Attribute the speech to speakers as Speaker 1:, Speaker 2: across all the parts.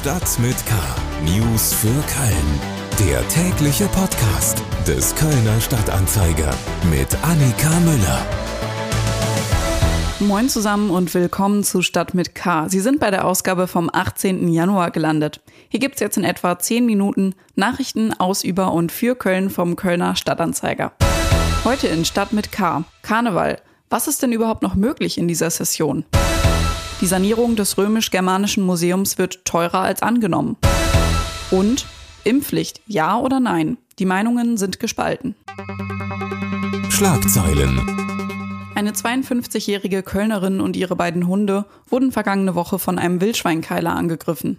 Speaker 1: Stadt mit K. News für Köln. Der tägliche Podcast des Kölner Stadtanzeiger mit Annika Müller.
Speaker 2: Moin zusammen und willkommen zu Stadt mit K. Sie sind bei der Ausgabe vom 18. Januar gelandet. Hier gibt's jetzt in etwa 10 Minuten Nachrichten aus, über und für Köln vom Kölner Stadtanzeiger. Heute in Stadt mit K. Karneval. Was ist denn überhaupt noch möglich in dieser Session? Die Sanierung des römisch-germanischen Museums wird teurer als angenommen. Und Impfpflicht, ja oder nein? Die Meinungen sind gespalten.
Speaker 1: Schlagzeilen.
Speaker 2: Eine 52-jährige Kölnerin und ihre beiden Hunde wurden vergangene Woche von einem Wildschweinkeiler angegriffen.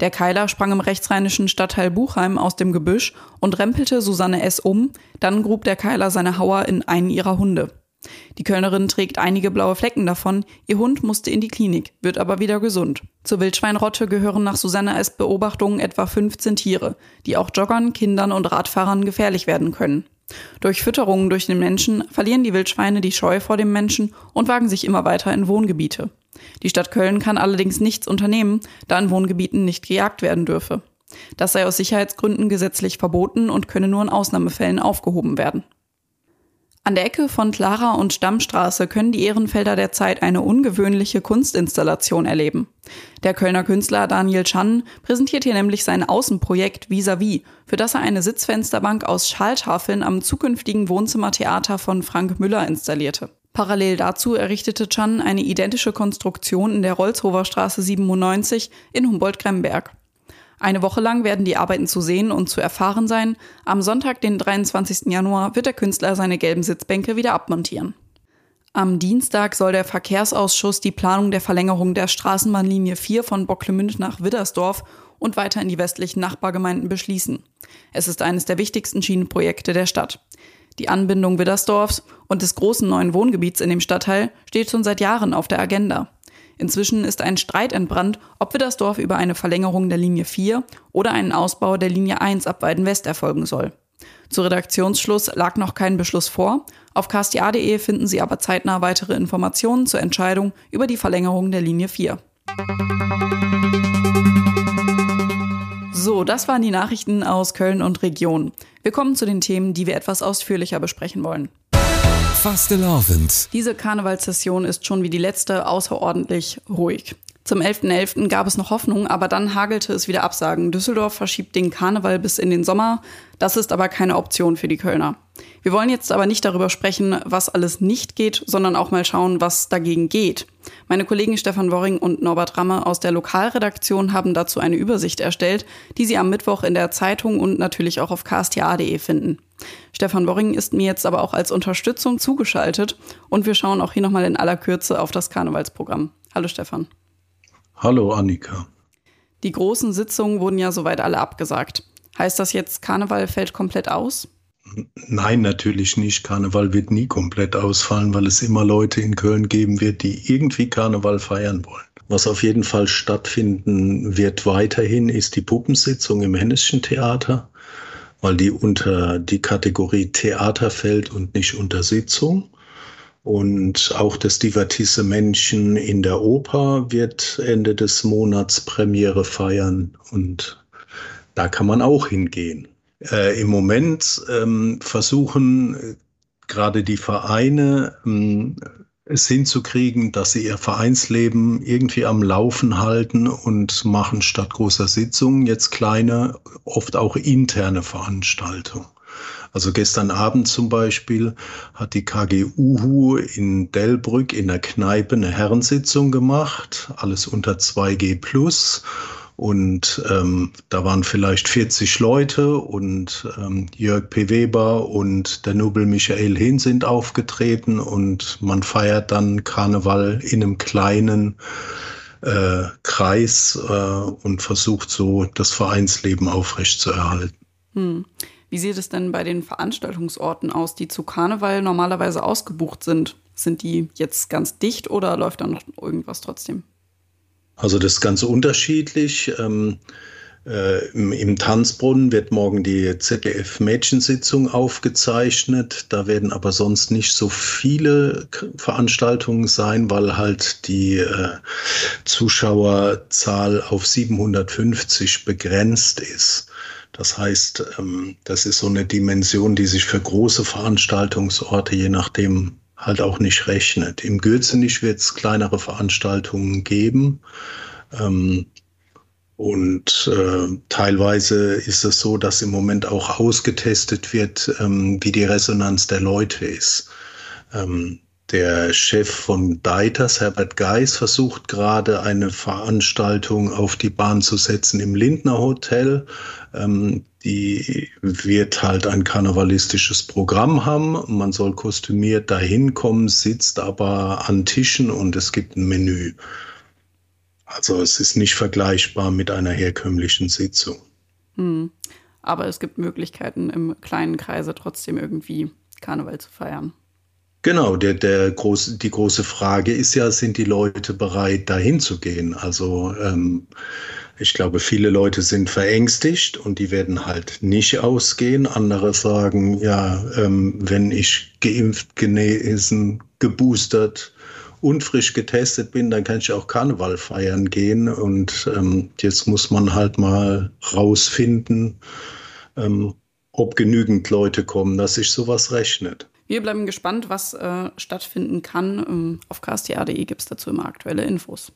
Speaker 2: Der Keiler sprang im rechtsrheinischen Stadtteil Buchheim aus dem Gebüsch und rempelte Susanne S. um, dann grub der Keiler seine Hauer in einen ihrer Hunde. Die Kölnerin trägt einige blaue Flecken davon, ihr Hund musste in die Klinik, wird aber wieder gesund. Zur Wildschweinrotte gehören nach Susanne S. Beobachtungen etwa 15 Tiere, die auch Joggern, Kindern und Radfahrern gefährlich werden können. Durch Fütterungen durch den Menschen verlieren die Wildschweine die Scheu vor dem Menschen und wagen sich immer weiter in Wohngebiete. Die Stadt Köln kann allerdings nichts unternehmen, da in Wohngebieten nicht gejagt werden dürfe. Das sei aus Sicherheitsgründen gesetzlich verboten und könne nur in Ausnahmefällen aufgehoben werden. An der Ecke von Clara und Stammstraße können die Ehrenfelder derzeit eine ungewöhnliche Kunstinstallation erleben. Der Kölner Künstler Daniel Schann präsentiert hier nämlich sein Außenprojekt Vis-a-vis, für das er eine Sitzfensterbank aus Schalltafeln am zukünftigen Wohnzimmertheater von Frank Müller installierte. Parallel dazu errichtete Chan eine identische Konstruktion in der Rolzhofer Straße 97 in Humboldt-Gremberg. Eine Woche lang werden die Arbeiten zu sehen und zu erfahren sein. Am Sonntag, den 23. Januar, wird der Künstler seine gelben Sitzbänke wieder abmontieren. Am Dienstag soll der Verkehrsausschuss die Planung der Verlängerung der Straßenbahnlinie 4 von Bocklemünd nach Widdersdorf und weiter in die westlichen Nachbargemeinden beschließen. Es ist eines der wichtigsten Schienenprojekte der Stadt. Die Anbindung Widdersdorfs und des großen neuen Wohngebiets in dem Stadtteil steht schon seit Jahren auf der Agenda. Inzwischen ist ein Streit entbrannt, ob Widdersdorf über eine Verlängerung der Linie 4 oder einen Ausbau der Linie 1 ab Weidenwest erfolgen soll. Zu Redaktionsschluss lag noch kein Beschluss vor. Auf ksta.de finden Sie aber zeitnah weitere Informationen zur Entscheidung über die Verlängerung der Linie 4. So, das waren die Nachrichten aus Köln und Region. Wir kommen zu den Themen, die wir etwas ausführlicher besprechen wollen.
Speaker 1: Fastelavend.
Speaker 2: Diese Karnevalssession ist schon wie die letzte außerordentlich ruhig. Zum 11.11. .11. gab es noch Hoffnung, aber dann hagelte es wieder Absagen. Düsseldorf verschiebt den Karneval bis in den Sommer. Das ist aber keine Option für die Kölner. Wir wollen jetzt aber nicht darüber sprechen, was alles nicht geht, sondern auch mal schauen, was dagegen geht. Meine Kollegen Stefan Worring und Norbert Ramme aus der Lokalredaktion haben dazu eine Übersicht erstellt, die Sie am Mittwoch in der Zeitung und natürlich auch auf ksta.de finden. Stefan Worring ist mir jetzt aber auch als Unterstützung zugeschaltet und wir schauen auch hier nochmal in aller Kürze auf das Karnevalsprogramm. Hallo Stefan.
Speaker 3: Hallo Annika.
Speaker 2: Die großen Sitzungen wurden ja soweit alle abgesagt. Heißt das jetzt, Karneval fällt komplett aus?
Speaker 3: Nein, natürlich nicht. Karneval wird nie komplett ausfallen, weil es immer Leute in Köln geben wird, die irgendwie Karneval feiern wollen. Was auf jeden Fall stattfinden wird weiterhin, ist die Puppensitzung im Henneschen Theater, weil die unter die Kategorie Theater fällt und nicht unter Sitzung. Und auch das Divertisse Männchen in der Oper wird Ende des Monats Premiere feiern. Und da kann man auch hingehen. Äh, Im Moment ähm, versuchen äh, gerade die Vereine ähm, es hinzukriegen, dass sie ihr Vereinsleben irgendwie am Laufen halten und machen statt großer Sitzungen jetzt kleine, oft auch interne Veranstaltungen. Also gestern Abend zum Beispiel hat die KGUHU in Delbrück in der Kneipe eine Herrensitzung gemacht, alles unter 2G plus. Und ähm, da waren vielleicht 40 Leute und ähm, Jörg P. Weber und der Nobel Michael Hehn sind aufgetreten und man feiert dann Karneval in einem kleinen äh, Kreis äh, und versucht so das Vereinsleben aufrechtzuerhalten. Hm.
Speaker 2: Wie sieht es denn bei den Veranstaltungsorten aus, die zu Karneval normalerweise ausgebucht sind? Sind die jetzt ganz dicht oder läuft da noch irgendwas trotzdem?
Speaker 3: Also das ist ganz unterschiedlich. Ähm, Äh, im, Im Tanzbrunnen wird morgen die ZDF-Mädchensitzung aufgezeichnet. Da werden aber sonst nicht so viele Veranstaltungen sein, weil halt die äh, Zuschauerzahl auf 750 begrenzt ist. Das heißt, ähm, das ist so eine Dimension, die sich für große Veranstaltungsorte je nachdem halt auch nicht rechnet. Im Gürzenich wird es kleinere Veranstaltungen geben. Ähm, und äh, teilweise ist es so, dass im Moment auch ausgetestet wird, ähm, wie die Resonanz der Leute ist. Ähm, der Chef von Deiters, Herbert Geis, versucht gerade eine Veranstaltung auf die Bahn zu setzen im Lindner Hotel. Ähm, die wird halt ein karnevalistisches Programm haben. Man soll kostümiert dahin kommen, sitzt aber an Tischen und es gibt ein Menü. Also es ist nicht vergleichbar mit einer herkömmlichen Sitzung.
Speaker 2: Hm. Aber es gibt Möglichkeiten, im kleinen Kreise trotzdem irgendwie Karneval zu feiern.
Speaker 3: Genau, der, der große, die große Frage ist ja, sind die Leute bereit, dahin zu gehen? Also ähm, ich glaube, viele Leute sind verängstigt und die werden halt nicht ausgehen. Andere sagen, ja, ähm, wenn ich geimpft, genesen, geboostert und frisch getestet bin, dann kann ich auch Karneval feiern gehen. Und ähm, jetzt muss man halt mal rausfinden, ähm, ob genügend Leute kommen, dass sich sowas rechnet.
Speaker 2: Wir bleiben gespannt, was äh, stattfinden kann. Ähm, auf ksta.de gibt es dazu immer aktuelle Infos.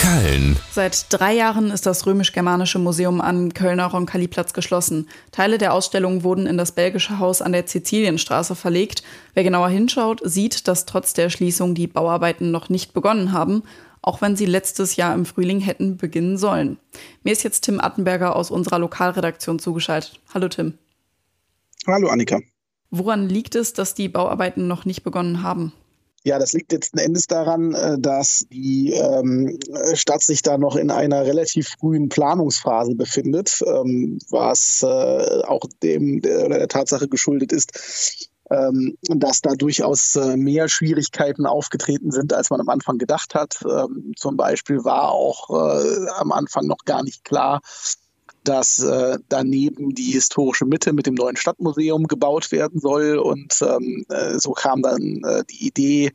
Speaker 1: Köln.
Speaker 2: Seit drei Jahren ist das Römisch-Germanische Museum am Kölner Roncalli-Platz geschlossen. Teile der Ausstellung wurden in das belgische Haus an der Sizilienstraße verlegt. Wer genauer hinschaut, sieht, dass trotz der Schließung die Bauarbeiten noch nicht begonnen haben, auch wenn sie letztes Jahr im Frühling hätten beginnen sollen. Mir ist jetzt Tim Attenberger aus unserer Lokalredaktion zugeschaltet. Hallo Tim.
Speaker 4: Hallo Annika.
Speaker 2: Woran liegt es, dass die Bauarbeiten noch nicht begonnen haben?
Speaker 4: Ja, das liegt letzten Endes daran, äh, dass die ähm, Stadt sich da noch in einer relativ frühen Planungsphase befindet, ähm, was äh, auch dem der, der Tatsache geschuldet ist, ähm, dass da durchaus äh, mehr Schwierigkeiten aufgetreten sind, als man am Anfang gedacht hat. Ähm, zum Beispiel war auch äh, am Anfang noch gar nicht klar, dass äh, daneben die historische Mitte mit dem neuen Stadtmuseum gebaut werden soll. Und ähm, äh, so kam dann äh, die Idee,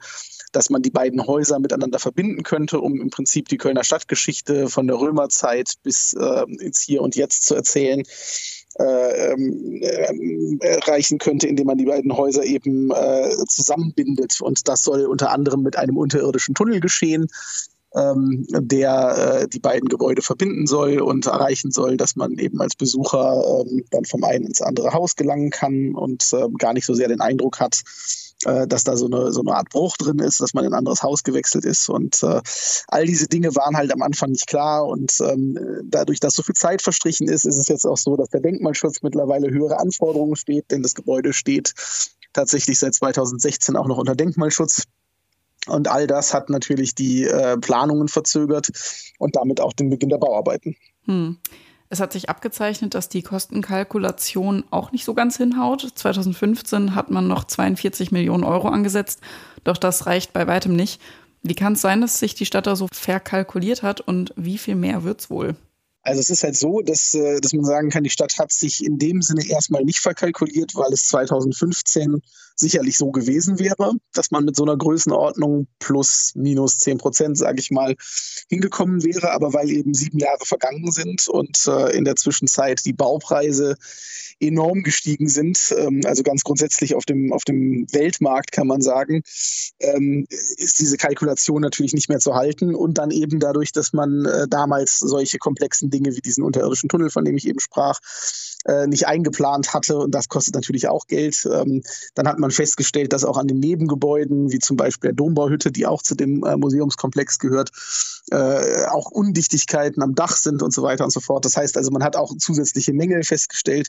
Speaker 4: dass man die beiden Häuser miteinander verbinden könnte, um im Prinzip die Kölner Stadtgeschichte von der Römerzeit bis äh, ins Hier und Jetzt zu erzählen. Äh, ähm, äh, erreichen könnte, indem man die beiden Häuser eben zusammenbindet. Und das soll unter anderem mit einem unterirdischen Tunnel geschehen, ähm, der äh, die beiden Gebäude verbinden soll und erreichen soll, dass man eben als Besucher ähm, dann vom einen ins andere Haus gelangen kann und äh, gar nicht so sehr den Eindruck hat, äh, dass da so eine, so eine Art Bruch drin ist, dass man in ein anderes Haus gewechselt ist. Und äh, all diese Dinge waren halt am Anfang nicht klar. Und ähm, dadurch, dass so viel Zeit verstrichen ist, ist es jetzt auch so, dass der Denkmalschutz mittlerweile höhere Anforderungen steht, denn das Gebäude steht tatsächlich seit 2016 auch noch unter Denkmalschutz. Und all das hat natürlich die äh, Planungen verzögert und damit auch den Beginn der Bauarbeiten.
Speaker 2: Hm. Es hat sich abgezeichnet, dass die Kostenkalkulation auch nicht so ganz hinhaut. 2015 hat man noch 42 Millionen Euro angesetzt, doch das reicht bei weitem nicht. Wie kann es sein, dass sich die Stadt da so verkalkuliert hat und wie viel mehr wird es wohl?
Speaker 4: Also es ist halt so, dass, äh, dass man sagen kann, die Stadt hat sich in dem Sinne erstmal nicht verkalkuliert, weil es 2015 sicherlich so gewesen wäre, dass man mit so einer Größenordnung plus minus 10 Prozent, sage ich mal, hingekommen wäre. Aber weil eben sieben Jahre vergangen sind und äh, in der Zwischenzeit die Baupreise enorm gestiegen sind, ähm, also ganz grundsätzlich auf dem, auf dem Weltmarkt kann man sagen, ähm, ist diese Kalkulation natürlich nicht mehr zu halten. Und dann eben dadurch, dass man äh, damals solche komplexen Dinge wie diesen unterirdischen Tunnel, von dem ich eben sprach, äh, nicht eingeplant hatte und das kostet natürlich auch Geld. Ähm, dann hat man festgestellt, dass auch an den Nebengebäuden, wie zum Beispiel der Dombauhütte, die auch zu dem äh, Museumskomplex gehört, äh, auch Undichtigkeiten am Dach sind und so weiter und so fort. Das heißt also, man hat auch zusätzliche Mängel festgestellt.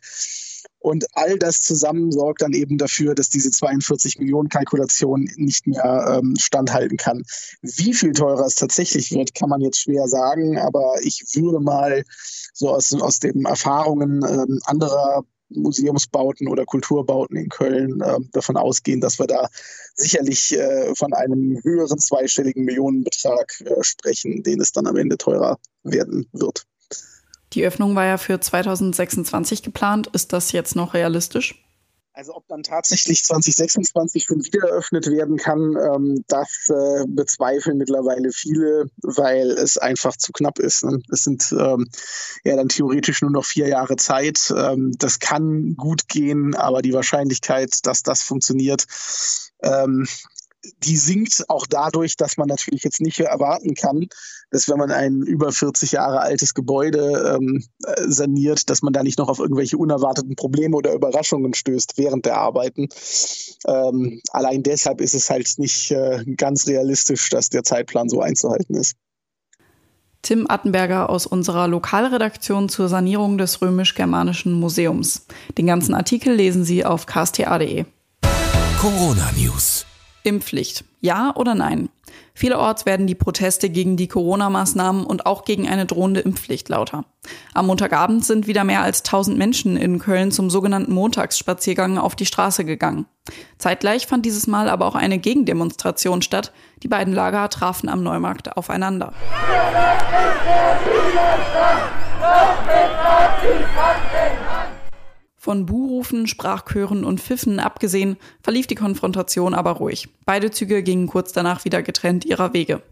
Speaker 4: Und all das zusammen sorgt dann eben dafür, dass diese 42 Millionen Kalkulation nicht mehr ähm, standhalten kann. Wie viel teurer es tatsächlich wird, kann man jetzt schwer sagen, aber ich würde mal so aus, aus den Erfahrungen ähm, anderer Museumsbauten oder Kulturbauten in Köln äh, davon ausgehen, dass wir da sicherlich äh, von einem höheren zweistelligen Millionenbetrag äh, sprechen, den es dann am Ende teurer werden wird.
Speaker 2: Die Öffnung war ja für 2026 geplant. Ist das jetzt noch realistisch?
Speaker 4: Also ob dann tatsächlich 2026 schon wieder eröffnet werden kann, ähm, das äh, bezweifeln mittlerweile viele, weil es einfach zu knapp ist. Ne? Es sind ähm, ja dann theoretisch nur noch vier Jahre Zeit. Ähm, das kann gut gehen, aber die Wahrscheinlichkeit, dass das funktioniert, ähm, die sinkt auch dadurch, dass man natürlich jetzt nicht erwarten kann, dass wenn man ein über 40 Jahre altes Gebäude ähm, saniert, dass man da nicht noch auf irgendwelche unerwarteten Probleme oder Überraschungen stößt während der Arbeiten. Ähm, allein deshalb ist es halt nicht äh, ganz realistisch, dass der Zeitplan so einzuhalten ist.
Speaker 2: Tim Attenberger aus unserer Lokalredaktion zur Sanierung des römisch-germanischen Museums. Den ganzen Artikel lesen Sie auf ksta.de.
Speaker 1: Corona News.
Speaker 2: Impfpflicht. Ja oder nein? Vielerorts werden die Proteste gegen die Corona-Maßnahmen und auch gegen eine drohende Impfpflicht lauter. Am Montagabend sind wieder mehr als 1000 Menschen in Köln zum sogenannten Montagsspaziergang auf die Straße gegangen. Zeitgleich fand dieses Mal aber auch eine Gegendemonstration statt. Die beiden Lager trafen am Neumarkt aufeinander. Von Buhrufen, Sprachchören und Pfiffen abgesehen, verlief die Konfrontation aber ruhig. Beide Züge gingen kurz danach wieder getrennt ihrer Wege.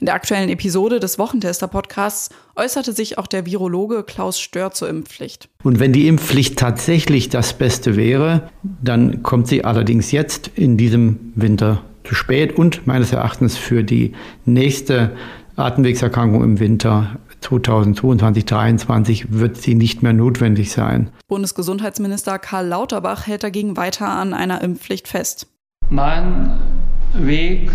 Speaker 2: In der aktuellen Episode des Wochentester-Podcasts äußerte sich auch der Virologe Klaus Stör zur Impfpflicht.
Speaker 5: Und wenn die Impfpflicht tatsächlich das Beste wäre, dann kommt sie allerdings jetzt in diesem Winter zu spät und meines Erachtens für die nächste Atemwegserkrankung im Winter 2022, 2023 wird sie nicht mehr notwendig sein.
Speaker 2: Bundesgesundheitsminister Karl Lauterbach hält dagegen weiter an einer Impfpflicht fest.
Speaker 6: Mein Weg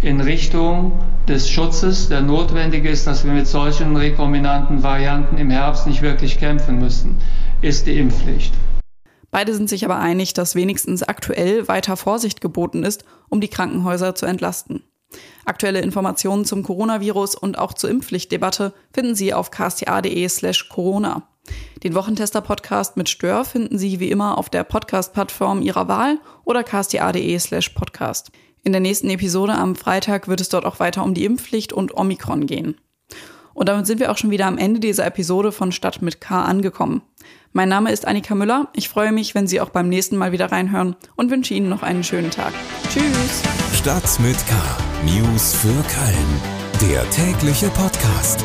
Speaker 6: in Richtung des Schutzes, der notwendig ist, dass wir mit solchen rekombinanten Varianten im Herbst nicht wirklich kämpfen müssen, ist die Impfpflicht.
Speaker 2: Beide sind sich aber einig, dass wenigstens aktuell weiter Vorsicht geboten ist, um die Krankenhäuser zu entlasten. Aktuelle Informationen zum Coronavirus und auch zur Impfpflichtdebatte finden Sie auf ksta.de slash Corona. Den Wochentester-Podcast mit Stör finden Sie wie immer auf der Podcast-Plattform Ihrer Wahl oder ksta.de slash podcast. In der nächsten Episode am Freitag wird es dort auch weiter um die Impfpflicht und Omikron gehen. Und damit sind wir auch schon wieder am Ende dieser Episode von Stadt mit K angekommen. Mein Name ist Annika Müller. Ich freue mich, wenn Sie auch beim nächsten Mal wieder reinhören und wünsche Ihnen noch einen schönen Tag. Tschüss.
Speaker 1: Stadt mit K. News für Köln. Der tägliche Podcast.